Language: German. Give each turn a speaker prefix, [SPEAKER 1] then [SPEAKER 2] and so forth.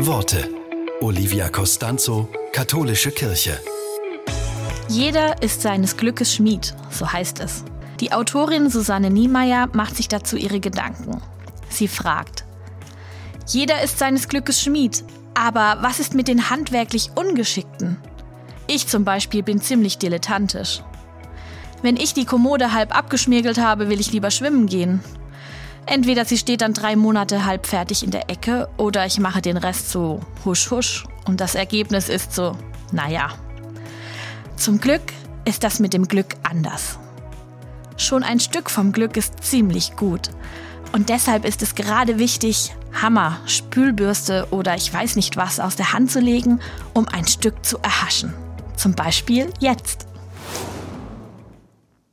[SPEAKER 1] Worte. Olivia Costanzo, Katholische Kirche.
[SPEAKER 2] Jeder ist seines Glückes Schmied, so heißt es. Die Autorin Susanne Niemeyer macht sich dazu ihre Gedanken. Sie fragt, jeder ist seines Glückes Schmied, aber was ist mit den handwerklich Ungeschickten? Ich zum Beispiel bin ziemlich dilettantisch. Wenn ich die Kommode halb abgeschmirgelt habe, will ich lieber schwimmen gehen. Entweder sie steht dann drei Monate halb fertig in der Ecke oder ich mache den Rest so husch husch und das Ergebnis ist so, naja. Zum Glück ist das mit dem Glück anders. Schon ein Stück vom Glück ist ziemlich gut. Und deshalb ist es gerade wichtig, Hammer, Spülbürste oder ich weiß nicht was aus der Hand zu legen, um ein Stück zu erhaschen. Zum Beispiel jetzt.